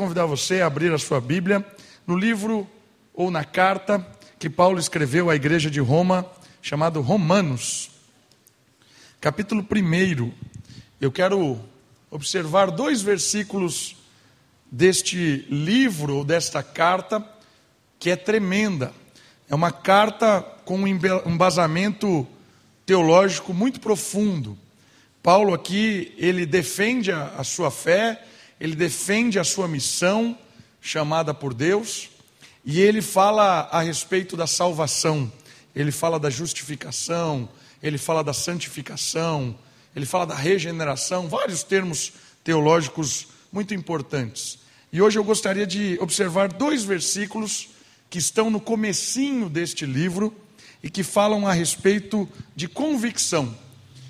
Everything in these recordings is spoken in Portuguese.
convidar você a abrir a sua Bíblia no livro ou na carta que Paulo escreveu à igreja de Roma, chamado Romanos. Capítulo 1. Eu quero observar dois versículos deste livro ou desta carta que é tremenda. É uma carta com um embasamento teológico muito profundo. Paulo aqui, ele defende a, a sua fé, ele defende a sua missão chamada por Deus, e ele fala a respeito da salvação, ele fala da justificação, ele fala da santificação, ele fala da regeneração, vários termos teológicos muito importantes. E hoje eu gostaria de observar dois versículos que estão no comecinho deste livro e que falam a respeito de convicção.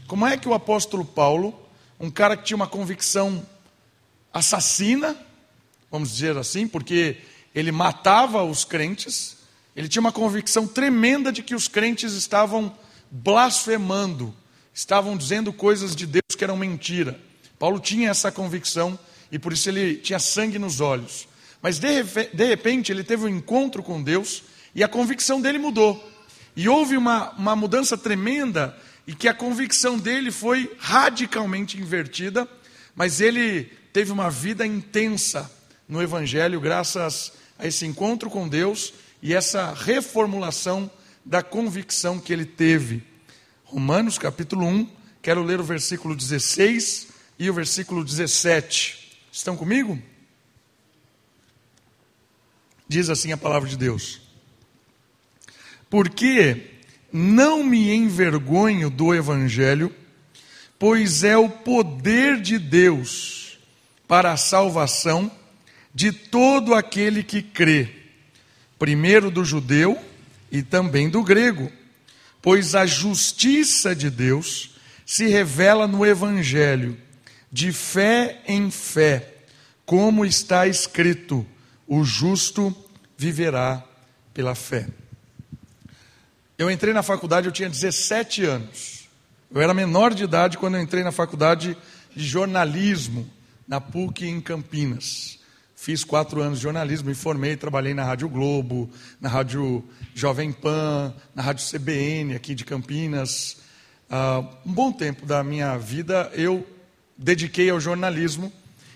Como é que o apóstolo Paulo, um cara que tinha uma convicção assassina, vamos dizer assim, porque ele matava os crentes, ele tinha uma convicção tremenda de que os crentes estavam blasfemando, estavam dizendo coisas de Deus que eram mentira. Paulo tinha essa convicção e por isso ele tinha sangue nos olhos. Mas de, de repente ele teve um encontro com Deus e a convicção dele mudou. E houve uma, uma mudança tremenda e que a convicção dele foi radicalmente invertida, mas ele teve uma vida intensa no Evangelho graças a esse encontro com Deus e essa reformulação da convicção que ele teve. Romanos capítulo 1, quero ler o versículo 16 e o versículo 17. Estão comigo? Diz assim a palavra de Deus: Porque não me envergonho do Evangelho, pois é o poder de Deus para a salvação de todo aquele que crê, primeiro do judeu e também do grego, pois a justiça de Deus se revela no Evangelho, de fé em fé, como está escrito: o justo viverá pela fé. Eu entrei na faculdade, eu tinha 17 anos. Eu era menor de idade quando eu entrei na faculdade de jornalismo, na PUC em Campinas. Fiz quatro anos de jornalismo, me formei, trabalhei na Rádio Globo, na Rádio Jovem Pan, na Rádio CBN aqui de Campinas. Uh, um bom tempo da minha vida eu dediquei ao jornalismo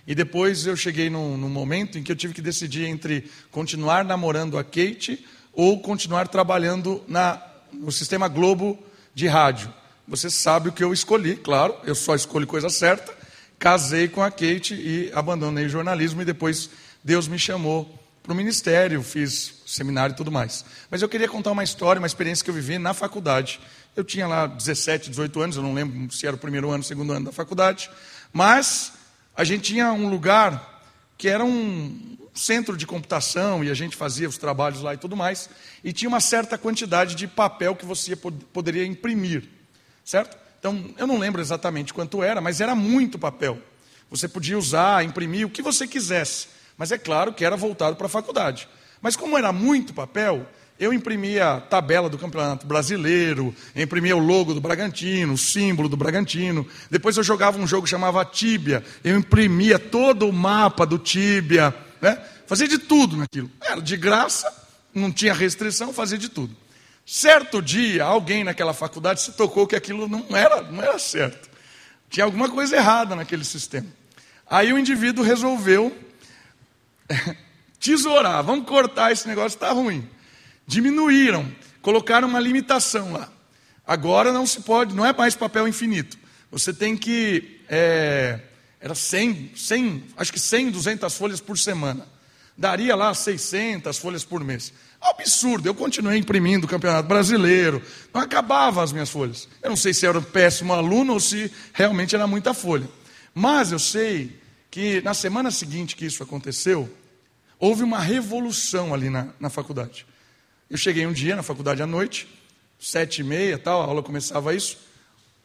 e depois eu cheguei num, num, momento em que eu tive que decidir entre continuar namorando a Kate ou continuar trabalhando na, no sistema Globo de rádio. Você sabe o que eu escolhi, claro, eu só escolho coisa certa casei com a Kate e abandonei o jornalismo e depois Deus me chamou para o ministério, fiz seminário e tudo mais. Mas eu queria contar uma história, uma experiência que eu vivi na faculdade. Eu tinha lá 17, 18 anos, eu não lembro se era o primeiro ano, segundo ano da faculdade, mas a gente tinha um lugar que era um centro de computação e a gente fazia os trabalhos lá e tudo mais, e tinha uma certa quantidade de papel que você poderia imprimir, certo? Então, eu não lembro exatamente quanto era, mas era muito papel. Você podia usar, imprimir o que você quisesse, mas é claro que era voltado para a faculdade. Mas como era muito papel, eu imprimia a tabela do Campeonato Brasileiro, imprimia o logo do Bragantino, o símbolo do Bragantino. Depois eu jogava um jogo que chamava Tíbia, eu imprimia todo o mapa do Tíbia, né? fazia de tudo naquilo. Era de graça, não tinha restrição, fazia de tudo. Certo dia, alguém naquela faculdade se tocou que aquilo não era, não era certo. Tinha alguma coisa errada naquele sistema. Aí o indivíduo resolveu tesourar, vamos cortar esse negócio, está ruim. Diminuíram, colocaram uma limitação lá. Agora não se pode, não é mais papel infinito. Você tem que, é, era 100, 100, acho que 100, 200 folhas por semana. Daria lá 600 folhas por mês. Absurdo, eu continuei imprimindo o Campeonato Brasileiro, não acabava as minhas folhas. Eu não sei se era um péssimo aluno ou se realmente era muita folha. Mas eu sei que na semana seguinte que isso aconteceu, houve uma revolução ali na, na faculdade. Eu cheguei um dia na faculdade à noite, sete e meia, tal, a aula começava isso,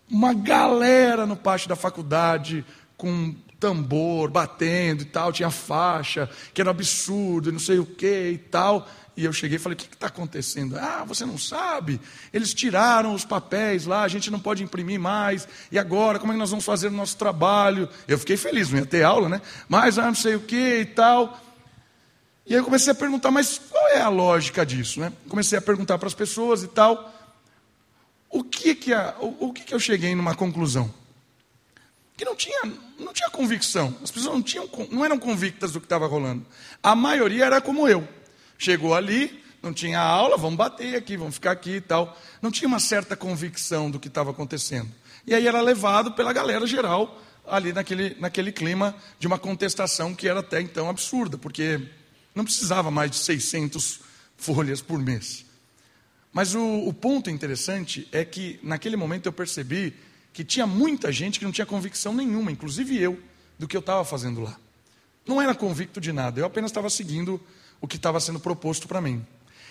uma galera no pátio da faculdade, com tambor batendo e tal, tinha faixa, que era um absurdo, não sei o que e tal. E eu cheguei e falei: O que está acontecendo? Ah, você não sabe? Eles tiraram os papéis lá, a gente não pode imprimir mais. E agora, como é que nós vamos fazer o nosso trabalho? Eu fiquei feliz, não ia ter aula, né? Mas ah, não sei o que e tal. E aí eu comecei a perguntar: Mas qual é a lógica disso? Né? Comecei a perguntar para as pessoas e tal. O que que, a, o, o que que eu cheguei numa conclusão? Que não tinha, não tinha convicção. As pessoas não, tinham, não eram convictas do que estava rolando. A maioria era como eu. Chegou ali, não tinha aula, vamos bater aqui, vamos ficar aqui e tal. Não tinha uma certa convicção do que estava acontecendo. E aí era levado pela galera geral ali naquele, naquele clima de uma contestação que era até então absurda, porque não precisava mais de 600 folhas por mês. Mas o, o ponto interessante é que naquele momento eu percebi que tinha muita gente que não tinha convicção nenhuma, inclusive eu, do que eu estava fazendo lá. Não era convicto de nada, eu apenas estava seguindo o que estava sendo proposto para mim.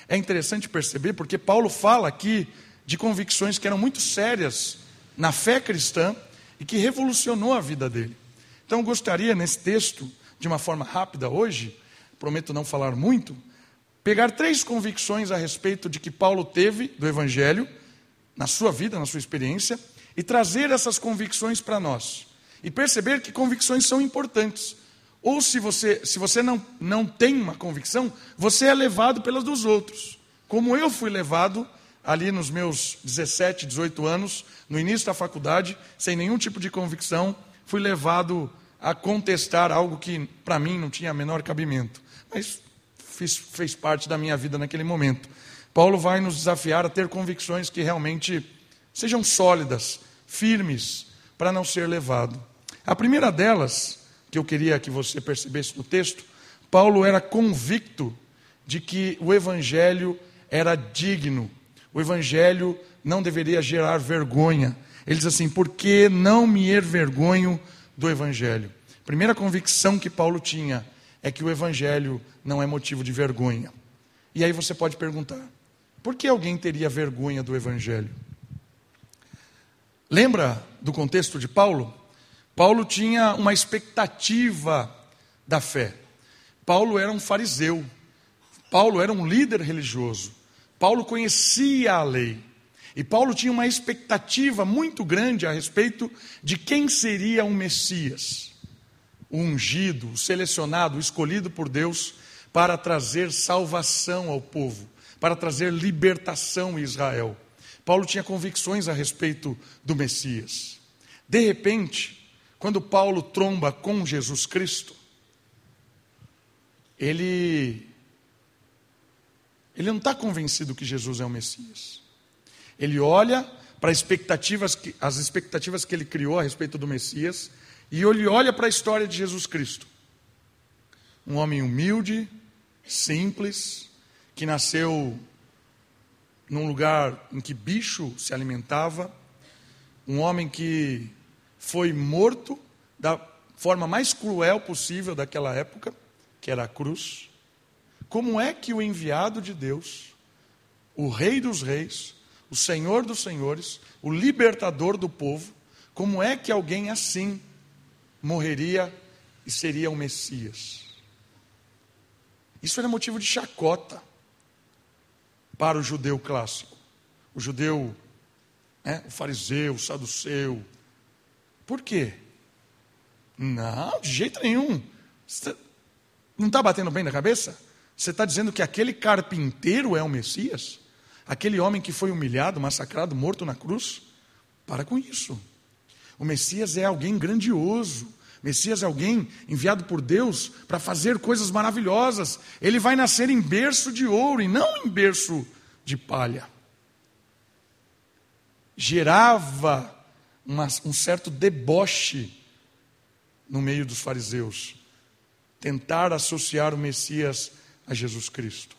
É interessante perceber porque Paulo fala aqui de convicções que eram muito sérias na fé cristã e que revolucionou a vida dele. Então, eu gostaria nesse texto, de uma forma rápida hoje, prometo não falar muito, pegar três convicções a respeito de que Paulo teve do Evangelho, na sua vida, na sua experiência, e trazer essas convicções para nós. E perceber que convicções são importantes. Ou se você, se você não, não tem uma convicção, você é levado pelas dos outros. Como eu fui levado ali nos meus 17, 18 anos, no início da faculdade, sem nenhum tipo de convicção, fui levado a contestar algo que para mim não tinha menor cabimento. Mas fiz, fez parte da minha vida naquele momento. Paulo vai nos desafiar a ter convicções que realmente sejam sólidas, firmes, para não ser levado. A primeira delas que eu queria que você percebesse no texto, Paulo era convicto de que o evangelho era digno, o evangelho não deveria gerar vergonha. Ele diz assim: porque não me envergonho do evangelho? Primeira convicção que Paulo tinha é que o evangelho não é motivo de vergonha. E aí você pode perguntar: por que alguém teria vergonha do evangelho? Lembra do contexto de Paulo? Paulo tinha uma expectativa da fé. Paulo era um fariseu. Paulo era um líder religioso. Paulo conhecia a lei. E Paulo tinha uma expectativa muito grande a respeito de quem seria o Messias, o ungido, o selecionado, o escolhido por Deus para trazer salvação ao povo, para trazer libertação em Israel. Paulo tinha convicções a respeito do Messias. De repente, quando Paulo tromba com Jesus Cristo, ele, ele não está convencido que Jesus é o Messias. Ele olha para expectativas que, as expectativas que ele criou a respeito do Messias e ele olha para a história de Jesus Cristo. Um homem humilde, simples, que nasceu num lugar em que bicho se alimentava, um homem que foi morto da forma mais cruel possível daquela época, que era a cruz. Como é que o enviado de Deus, o Rei dos Reis, o Senhor dos Senhores, o libertador do povo, como é que alguém assim morreria e seria o Messias? Isso era motivo de chacota para o judeu clássico. O judeu, né, o fariseu, o saduceu, por quê? Não, de jeito nenhum. Não está batendo bem na cabeça? Você está dizendo que aquele carpinteiro é o Messias? Aquele homem que foi humilhado, massacrado, morto na cruz? Para com isso. O Messias é alguém grandioso. Messias é alguém enviado por Deus para fazer coisas maravilhosas. Ele vai nascer em berço de ouro e não em berço de palha. Gerava uma, um certo deboche no meio dos fariseus. Tentar associar o Messias a Jesus Cristo.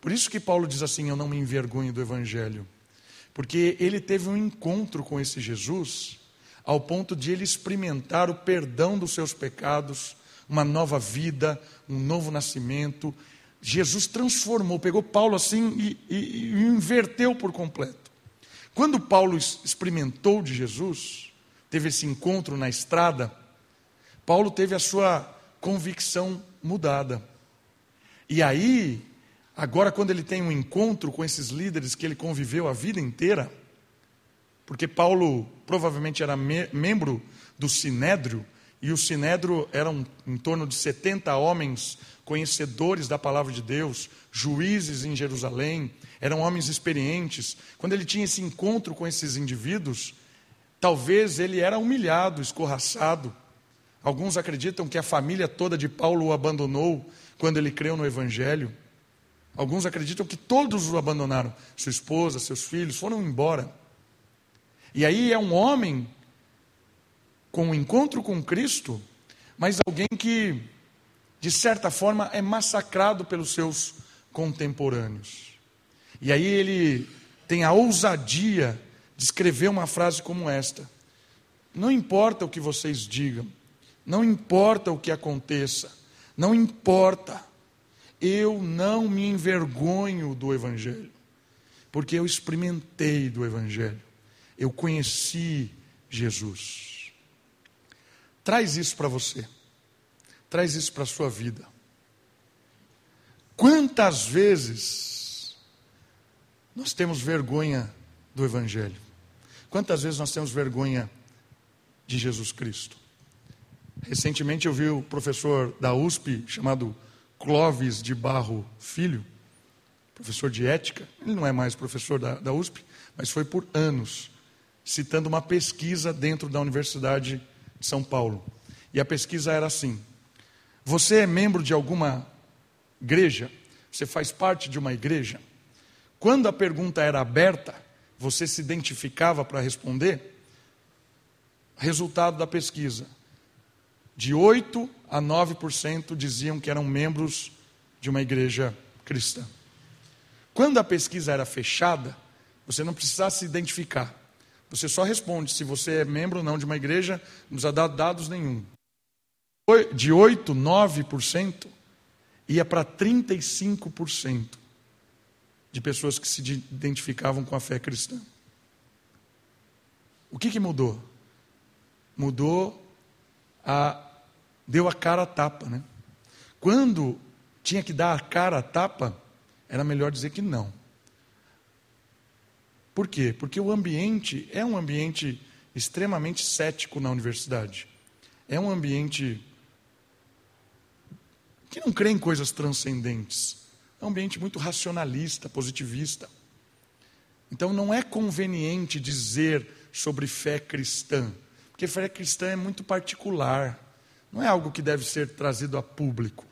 Por isso que Paulo diz assim: Eu não me envergonho do Evangelho. Porque ele teve um encontro com esse Jesus, ao ponto de ele experimentar o perdão dos seus pecados, uma nova vida, um novo nascimento. Jesus transformou, pegou Paulo assim e, e, e inverteu por completo. Quando Paulo experimentou de Jesus, teve esse encontro na estrada, Paulo teve a sua convicção mudada. E aí, agora, quando ele tem um encontro com esses líderes que ele conviveu a vida inteira, porque Paulo provavelmente era me membro do Sinédrio, e o Sinédrio eram em torno de 70 homens conhecedores da palavra de Deus, juízes em Jerusalém, eram homens experientes. Quando ele tinha esse encontro com esses indivíduos, talvez ele era humilhado, escorraçado. Alguns acreditam que a família toda de Paulo o abandonou quando ele creu no Evangelho. Alguns acreditam que todos o abandonaram. Sua esposa, seus filhos foram embora. E aí é um homem com um encontro com Cristo, mas alguém que, de certa forma, é massacrado pelos seus contemporâneos. E aí ele tem a ousadia de escrever uma frase como esta: Não importa o que vocês digam, não importa o que aconteça, não importa, eu não me envergonho do Evangelho, porque eu experimentei do Evangelho, eu conheci Jesus. Traz isso para você, traz isso para a sua vida. Quantas vezes nós temos vergonha do Evangelho? Quantas vezes nós temos vergonha de Jesus Cristo? Recentemente eu vi o professor da USP, chamado Clóvis de Barro Filho, professor de ética, ele não é mais professor da, da USP, mas foi por anos, citando uma pesquisa dentro da Universidade de São Paulo. E a pesquisa era assim: Você é membro de alguma igreja? Você faz parte de uma igreja? Quando a pergunta era aberta, você se identificava para responder? Resultado da pesquisa: de 8 a 9% diziam que eram membros de uma igreja cristã. Quando a pesquisa era fechada, você não precisava se identificar. Você só responde se você é membro ou não de uma igreja, não precisa dar dados nenhum. De 8, 9% ia para 35% de pessoas que se identificavam com a fé cristã. O que, que mudou? Mudou a deu a cara a tapa, né? Quando tinha que dar a cara a tapa, era melhor dizer que não. Por quê? Porque o ambiente é um ambiente extremamente cético na universidade. É um ambiente que não crê em coisas transcendentes. É um ambiente muito racionalista, positivista. Então não é conveniente dizer sobre fé cristã, porque fé cristã é muito particular. Não é algo que deve ser trazido a público.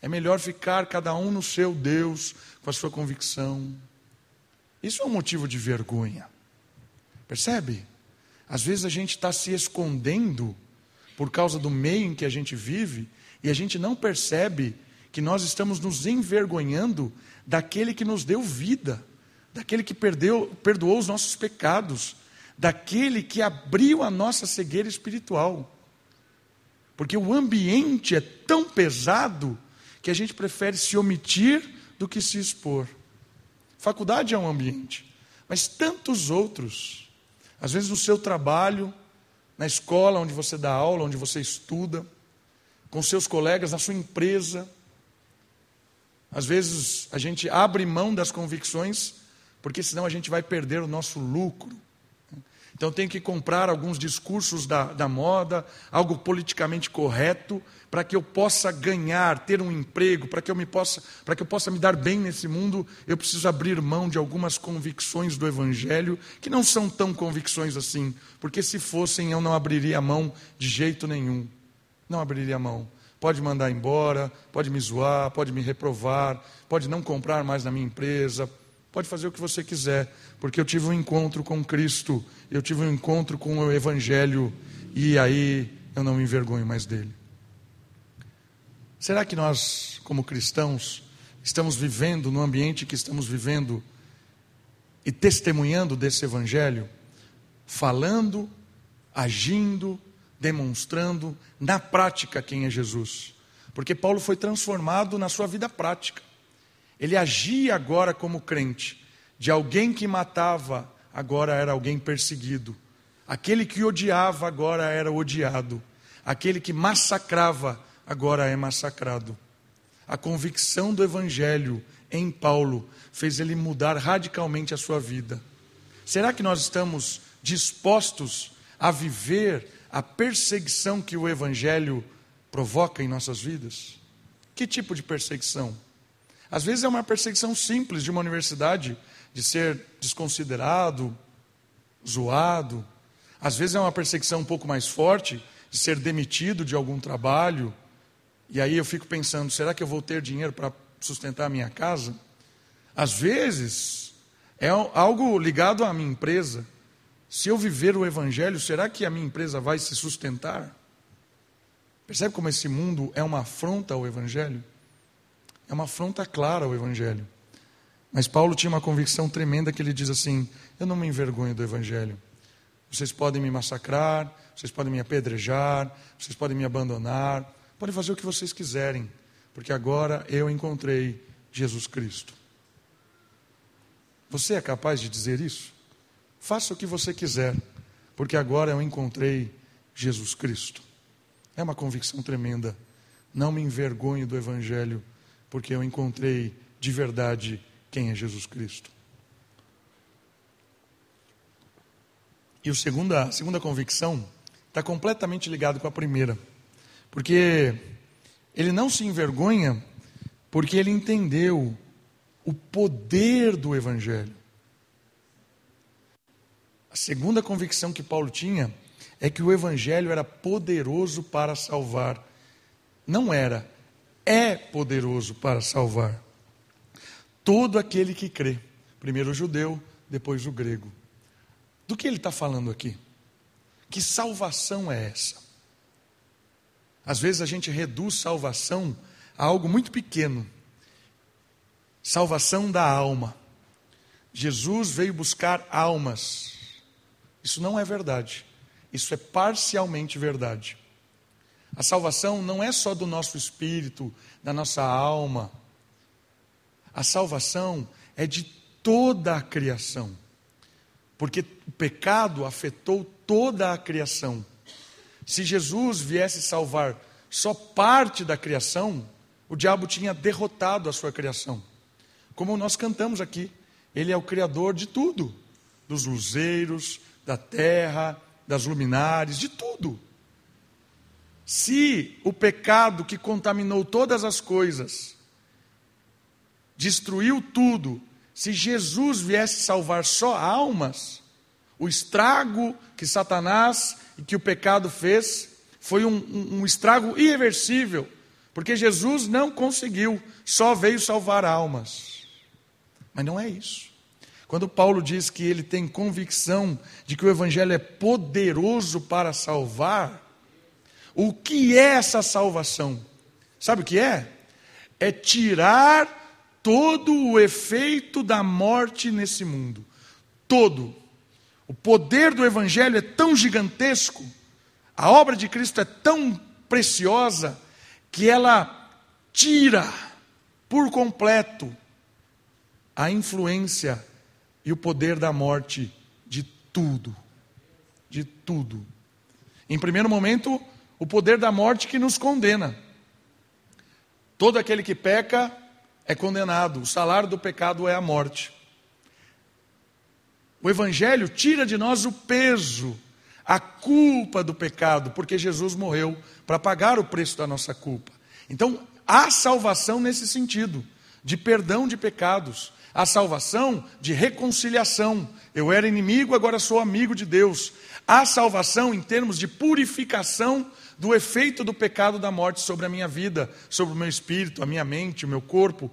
É melhor ficar cada um no seu Deus, com a sua convicção. Isso é um motivo de vergonha. Percebe? Às vezes a gente está se escondendo por causa do meio em que a gente vive e a gente não percebe que nós estamos nos envergonhando daquele que nos deu vida, daquele que perdeu, perdoou os nossos pecados, daquele que abriu a nossa cegueira espiritual. Porque o ambiente é tão pesado que a gente prefere se omitir do que se expor. Faculdade é um ambiente, mas tantos outros. Às vezes no seu trabalho, na escola onde você dá aula, onde você estuda, com seus colegas, na sua empresa. Às vezes a gente abre mão das convicções, porque senão a gente vai perder o nosso lucro. Então tenho que comprar alguns discursos da, da moda, algo politicamente correto, para que eu possa ganhar, ter um emprego, para que eu me possa, para que eu possa me dar bem nesse mundo, eu preciso abrir mão de algumas convicções do Evangelho, que não são tão convicções assim, porque se fossem eu não abriria mão de jeito nenhum. Não abriria mão. Pode mandar embora, pode me zoar, pode me reprovar, pode não comprar mais na minha empresa, Pode fazer o que você quiser, porque eu tive um encontro com Cristo, eu tive um encontro com o Evangelho, e aí eu não me envergonho mais dele. Será que nós, como cristãos, estamos vivendo no ambiente que estamos vivendo e testemunhando desse Evangelho, falando, agindo, demonstrando na prática quem é Jesus? Porque Paulo foi transformado na sua vida prática. Ele agia agora como crente. De alguém que matava, agora era alguém perseguido. Aquele que odiava, agora era odiado. aquele que massacrava agora é massacrado. A convicção do Evangelho em Paulo fez ele mudar radicalmente a sua vida. Será que nós estamos dispostos a viver a perseguição que o Evangelho provoca em nossas vidas? Que tipo de perseguição? Às vezes é uma perseguição simples de uma universidade, de ser desconsiderado, zoado. Às vezes é uma perseguição um pouco mais forte, de ser demitido de algum trabalho. E aí eu fico pensando: será que eu vou ter dinheiro para sustentar a minha casa? Às vezes é algo ligado à minha empresa. Se eu viver o Evangelho, será que a minha empresa vai se sustentar? Percebe como esse mundo é uma afronta ao Evangelho? É uma afronta clara ao Evangelho. Mas Paulo tinha uma convicção tremenda que ele diz assim: Eu não me envergonho do Evangelho. Vocês podem me massacrar, vocês podem me apedrejar, vocês podem me abandonar, podem fazer o que vocês quiserem, porque agora eu encontrei Jesus Cristo. Você é capaz de dizer isso? Faça o que você quiser, porque agora eu encontrei Jesus Cristo. É uma convicção tremenda. Não me envergonho do Evangelho, porque eu encontrei de verdade quem é Jesus Cristo. E a segunda, a segunda convicção está completamente ligado com a primeira, porque ele não se envergonha porque ele entendeu o poder do Evangelho. A segunda convicção que Paulo tinha é que o Evangelho era poderoso para salvar. Não era, é poderoso para salvar. Todo aquele que crê, primeiro o judeu, depois o grego. Do que ele está falando aqui? Que salvação é essa? Às vezes a gente reduz salvação a algo muito pequeno. Salvação da alma. Jesus veio buscar almas. Isso não é verdade. Isso é parcialmente verdade. A salvação não é só do nosso espírito, da nossa alma. A salvação é de toda a criação. Porque o pecado afetou toda a criação. Se Jesus viesse salvar só parte da criação, o diabo tinha derrotado a sua criação. Como nós cantamos aqui, ele é o criador de tudo, dos luzeiros, da terra, das luminares, de tudo. Se o pecado que contaminou todas as coisas, destruiu tudo, se Jesus viesse salvar só almas, o estrago que Satanás e que o pecado fez foi um, um, um estrago irreversível, porque Jesus não conseguiu, só veio salvar almas. Mas não é isso. Quando Paulo diz que ele tem convicção de que o Evangelho é poderoso para salvar, o que é essa salvação? Sabe o que é? É tirar todo o efeito da morte nesse mundo. Todo. O poder do Evangelho é tão gigantesco, a obra de Cristo é tão preciosa, que ela tira por completo a influência e o poder da morte de tudo. De tudo. Em primeiro momento, o poder da morte que nos condena. Todo aquele que peca é condenado, o salário do pecado é a morte. O Evangelho tira de nós o peso, a culpa do pecado, porque Jesus morreu para pagar o preço da nossa culpa. Então, há salvação nesse sentido, de perdão de pecados, a salvação de reconciliação. Eu era inimigo, agora sou amigo de Deus. A salvação em termos de purificação do efeito do pecado da morte sobre a minha vida, sobre o meu espírito, a minha mente, o meu corpo.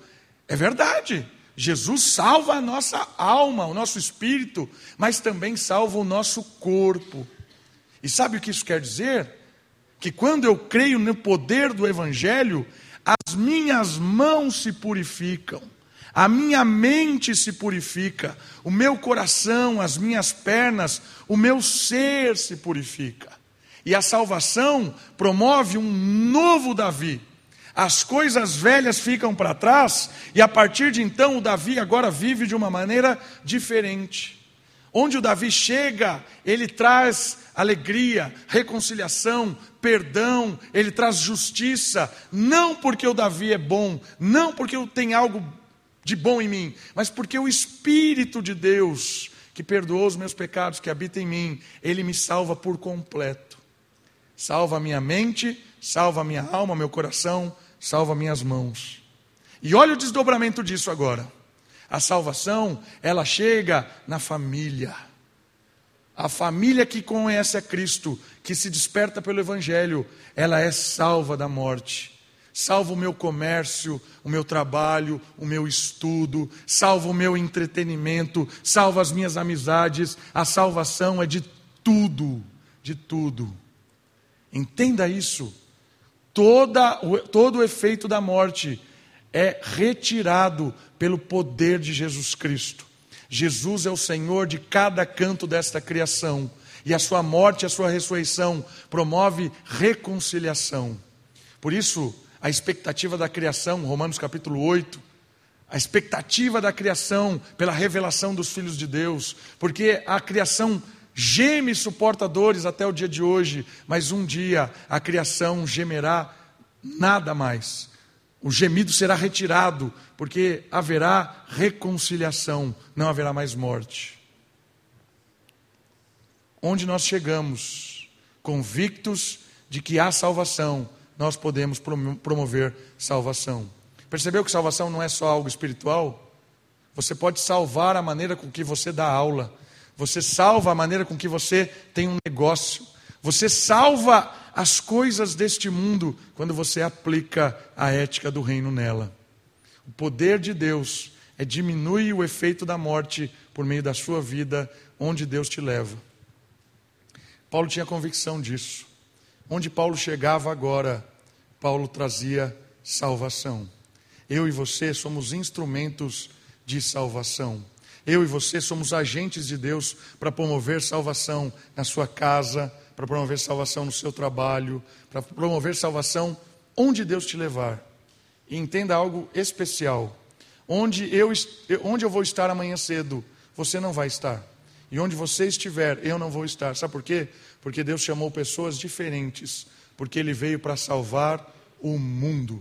É verdade. Jesus salva a nossa alma, o nosso espírito, mas também salva o nosso corpo. E sabe o que isso quer dizer? Que quando eu creio no poder do Evangelho, as minhas mãos se purificam a minha mente se purifica, o meu coração, as minhas pernas, o meu ser se purifica. E a salvação promove um novo Davi. As coisas velhas ficam para trás, e a partir de então o Davi agora vive de uma maneira diferente. Onde o Davi chega, ele traz alegria, reconciliação, perdão, ele traz justiça, não porque o Davi é bom, não porque tenho algo de bom em mim, mas porque o Espírito de Deus, que perdoou os meus pecados, que habita em mim, ele me salva por completo. Salva a minha mente, salva a minha alma, meu coração, salva minhas mãos. E olha o desdobramento disso agora. A salvação, ela chega na família. A família que conhece a Cristo, que se desperta pelo Evangelho, ela é salva da morte. Salva o meu comércio, o meu trabalho, o meu estudo, salva o meu entretenimento, salva as minhas amizades. A salvação é de tudo, de tudo. Entenda isso. Toda, todo o efeito da morte é retirado pelo poder de Jesus Cristo. Jesus é o Senhor de cada canto desta criação, e a sua morte e a sua ressurreição promove reconciliação. Por isso, a expectativa da criação, Romanos capítulo 8, a expectativa da criação pela revelação dos filhos de Deus, porque a criação geme e suporta dores até o dia de hoje, mas um dia a criação gemerá nada mais. O gemido será retirado, porque haverá reconciliação, não haverá mais morte. Onde nós chegamos, convictos de que há salvação, nós podemos promover salvação. Percebeu que salvação não é só algo espiritual? Você pode salvar a maneira com que você dá aula, você salva a maneira com que você tem um negócio, você salva as coisas deste mundo quando você aplica a ética do reino nela. O poder de Deus é diminuir o efeito da morte por meio da sua vida, onde Deus te leva. Paulo tinha convicção disso. Onde Paulo chegava agora, Paulo trazia salvação. Eu e você somos instrumentos de salvação. Eu e você somos agentes de Deus para promover salvação na sua casa, para promover salvação no seu trabalho, para promover salvação onde Deus te levar. E entenda algo especial. Onde eu, onde eu vou estar amanhã cedo, você não vai estar. E onde você estiver, eu não vou estar. Sabe por quê? Porque Deus chamou pessoas diferentes. Porque Ele veio para salvar o mundo.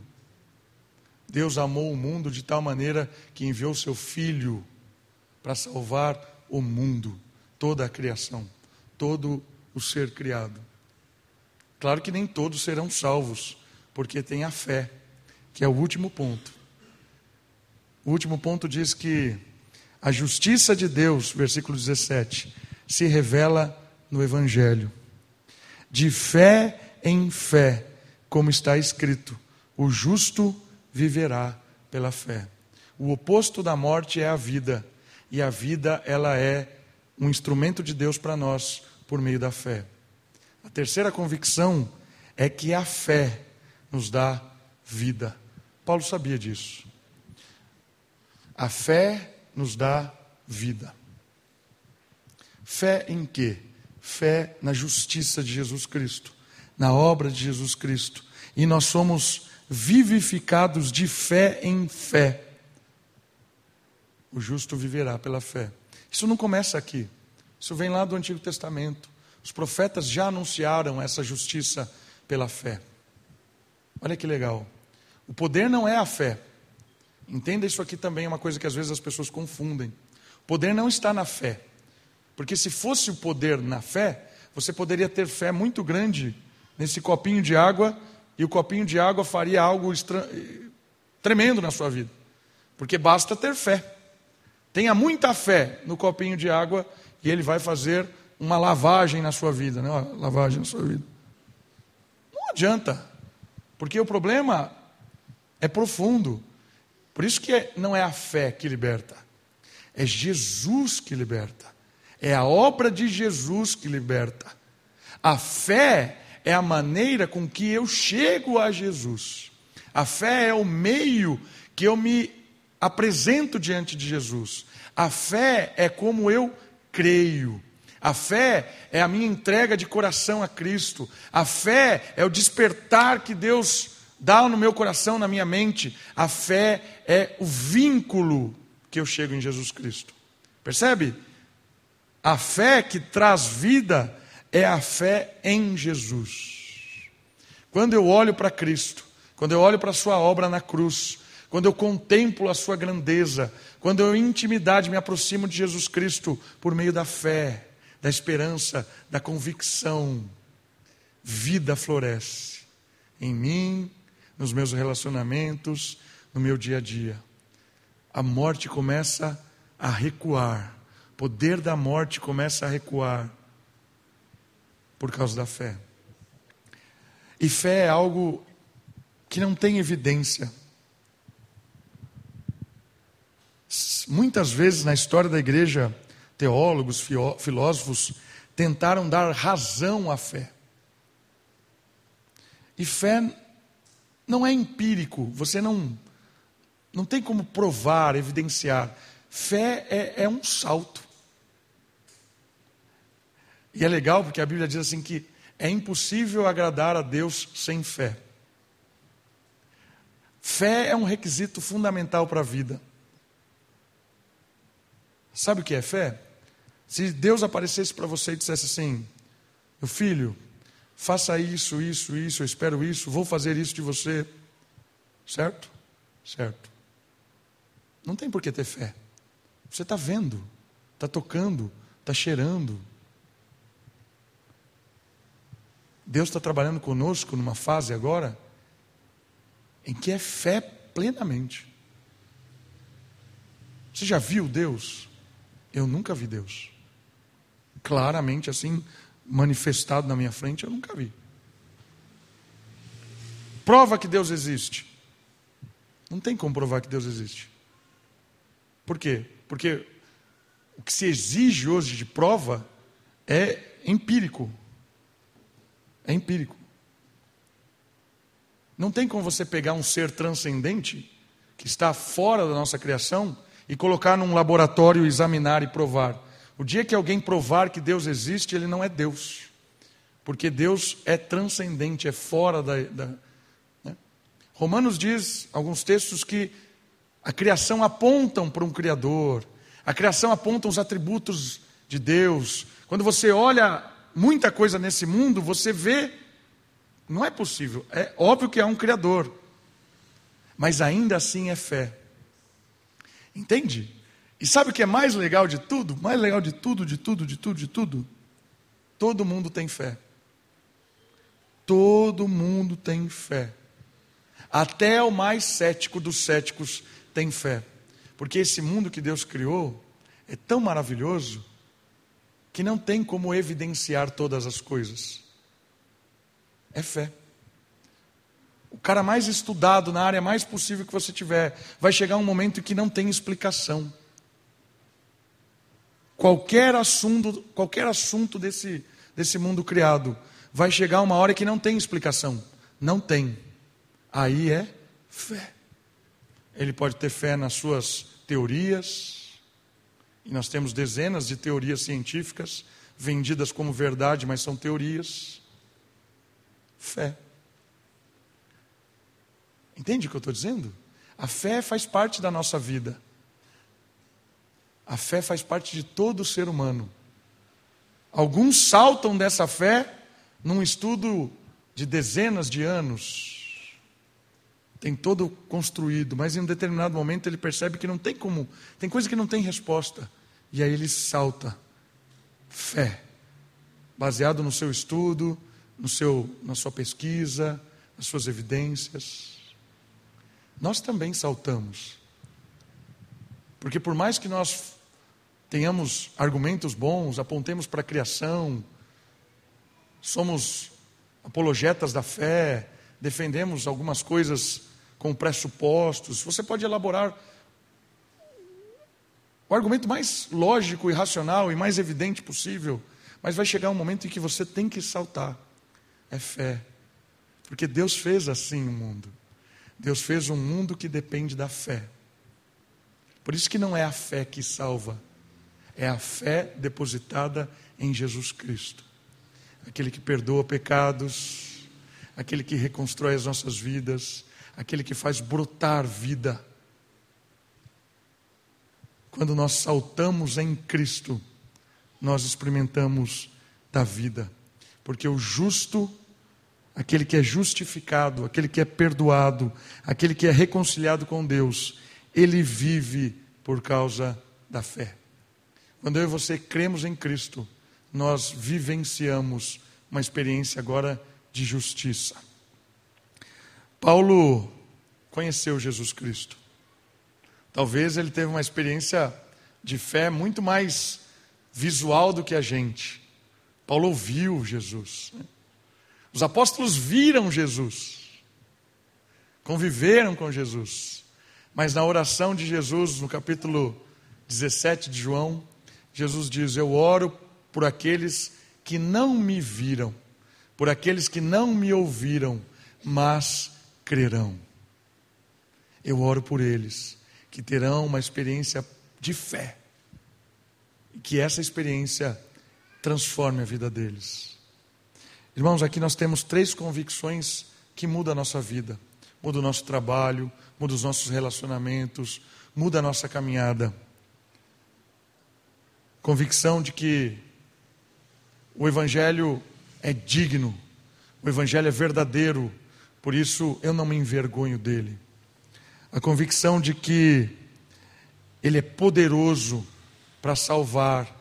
Deus amou o mundo de tal maneira que enviou seu Filho para salvar o mundo, toda a criação, todo o ser criado. Claro que nem todos serão salvos, porque tem a fé, que é o último ponto. O último ponto diz que a justiça de Deus, versículo 17, se revela no Evangelho. De fé em fé, como está escrito: o justo viverá pela fé. O oposto da morte é a vida, e a vida ela é um instrumento de Deus para nós por meio da fé. A terceira convicção é que a fé nos dá vida. Paulo sabia disso. A fé nos dá vida. Fé em quê? Fé na justiça de Jesus Cristo, na obra de Jesus Cristo. E nós somos vivificados de fé em fé. O justo viverá pela fé. Isso não começa aqui. Isso vem lá do Antigo Testamento. Os profetas já anunciaram essa justiça pela fé. Olha que legal. O poder não é a fé. Entenda isso aqui também, é uma coisa que às vezes as pessoas confundem. O poder não está na fé. Porque se fosse o poder na fé, você poderia ter fé muito grande nesse copinho de água e o copinho de água faria algo estra... tremendo na sua vida. Porque basta ter fé. Tenha muita fé no copinho de água e ele vai fazer uma lavagem na sua vida, né? Uma lavagem na sua vida. Não adianta, porque o problema é profundo. Por isso que é, não é a fé que liberta, é Jesus que liberta. É a obra de Jesus que liberta. A fé é a maneira com que eu chego a Jesus. A fé é o meio que eu me apresento diante de Jesus. A fé é como eu creio. A fé é a minha entrega de coração a Cristo. A fé é o despertar que Deus dá no meu coração, na minha mente. A fé é o vínculo que eu chego em Jesus Cristo. Percebe? A fé que traz vida é a fé em Jesus. Quando eu olho para Cristo, quando eu olho para a Sua obra na cruz, quando eu contemplo a Sua grandeza, quando eu, em intimidade, me aproximo de Jesus Cristo por meio da fé, da esperança, da convicção, vida floresce em mim, nos meus relacionamentos, no meu dia a dia. A morte começa a recuar, o poder da morte começa a recuar por causa da fé. E fé é algo que não tem evidência. Muitas vezes na história da igreja, teólogos, filósofos tentaram dar razão à fé. E fé não é empírico, você não, não tem como provar, evidenciar. Fé é, é um salto. E é legal porque a Bíblia diz assim que é impossível agradar a Deus sem fé. Fé é um requisito fundamental para a vida. Sabe o que é fé? Se Deus aparecesse para você e dissesse assim: Meu filho, faça isso, isso, isso, eu espero isso, vou fazer isso de você. Certo? Certo. Não tem por que ter fé. Você está vendo, está tocando, está cheirando, Deus está trabalhando conosco numa fase agora em que é fé plenamente. Você já viu Deus? Eu nunca vi Deus. Claramente assim, manifestado na minha frente, eu nunca vi. Prova que Deus existe. Não tem como provar que Deus existe. Por quê? Porque o que se exige hoje de prova é empírico. É empírico. Não tem como você pegar um ser transcendente, que está fora da nossa criação, e colocar num laboratório, examinar e provar. O dia que alguém provar que Deus existe, ele não é Deus. Porque Deus é transcendente, é fora da. da né? Romanos diz, alguns textos, que a criação apontam para um Criador, a criação aponta os atributos de Deus. Quando você olha muita coisa nesse mundo, você vê, não é possível. É óbvio que há um Criador, mas ainda assim é fé. Entende? E sabe o que é mais legal de tudo? Mais legal de tudo, de tudo, de tudo, de tudo? Todo mundo tem fé. Todo mundo tem fé. Até o mais cético dos céticos tem fé. Porque esse mundo que Deus criou é tão maravilhoso que não tem como evidenciar todas as coisas. É fé. O cara mais estudado na área mais possível que você tiver, vai chegar um momento que não tem explicação. Qualquer assunto, qualquer assunto desse, desse mundo criado, vai chegar uma hora que não tem explicação. Não tem. Aí é fé. Ele pode ter fé nas suas teorias, e nós temos dezenas de teorias científicas vendidas como verdade, mas são teorias. Fé. Entende o que eu estou dizendo? A fé faz parte da nossa vida. A fé faz parte de todo ser humano. Alguns saltam dessa fé num estudo de dezenas de anos. Tem todo construído, mas em um determinado momento ele percebe que não tem como, tem coisa que não tem resposta. E aí ele salta. Fé. Baseado no seu estudo, no seu, na sua pesquisa, nas suas evidências. Nós também saltamos. Porque por mais que nós tenhamos argumentos bons, apontemos para a criação, somos apologetas da fé, defendemos algumas coisas com pressupostos, você pode elaborar o argumento mais lógico e racional e mais evidente possível, mas vai chegar um momento em que você tem que saltar. É fé. Porque Deus fez assim o mundo. Deus fez um mundo que depende da fé. Por isso que não é a fé que salva, é a fé depositada em Jesus Cristo. Aquele que perdoa pecados, aquele que reconstrói as nossas vidas, aquele que faz brotar vida quando nós saltamos em Cristo, nós experimentamos da vida. Porque o justo, aquele que é justificado, aquele que é perdoado, aquele que é reconciliado com Deus, ele vive por causa da fé. Quando eu e você cremos em Cristo, nós vivenciamos uma experiência agora de justiça. Paulo conheceu Jesus Cristo. Talvez ele teve uma experiência de fé muito mais visual do que a gente. Paulo ouviu Jesus. Né? Os apóstolos viram Jesus, conviveram com Jesus. Mas na oração de Jesus, no capítulo 17 de João, Jesus diz: Eu oro por aqueles que não me viram, por aqueles que não me ouviram, mas crerão. Eu oro por eles, que terão uma experiência de fé, e que essa experiência transforme a vida deles. Irmãos, aqui nós temos três convicções que mudam a nossa vida: muda o nosso trabalho, muda os nossos relacionamentos, muda a nossa caminhada. Convicção de que o Evangelho é digno, o Evangelho é verdadeiro, por isso eu não me envergonho dele. A convicção de que Ele é poderoso para salvar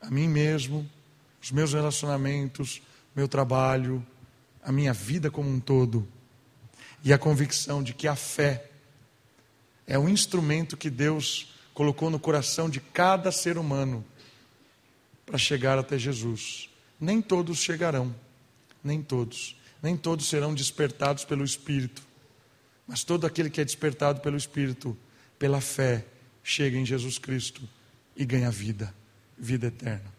a mim mesmo, os meus relacionamentos, meu trabalho, a minha vida como um todo. E a convicção de que a fé é o instrumento que Deus colocou no coração de cada ser humano para chegar até Jesus. Nem todos chegarão, nem todos. Nem todos serão despertados pelo Espírito. Mas todo aquele que é despertado pelo Espírito, pela fé, chega em Jesus Cristo e ganha vida, vida eterna.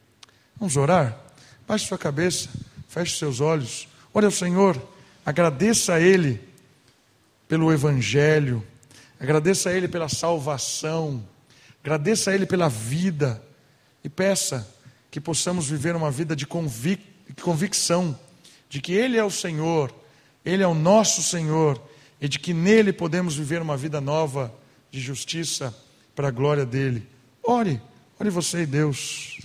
Vamos orar? Baixe sua cabeça, feche seus olhos, ore ao Senhor, agradeça a Ele pelo Evangelho, agradeça a Ele pela salvação Agradeça a Ele pela vida e peça que possamos viver uma vida de convic convicção de que Ele é o Senhor, Ele é o nosso Senhor e de que nele podemos viver uma vida nova de justiça para a glória dele. Ore, ore você e Deus.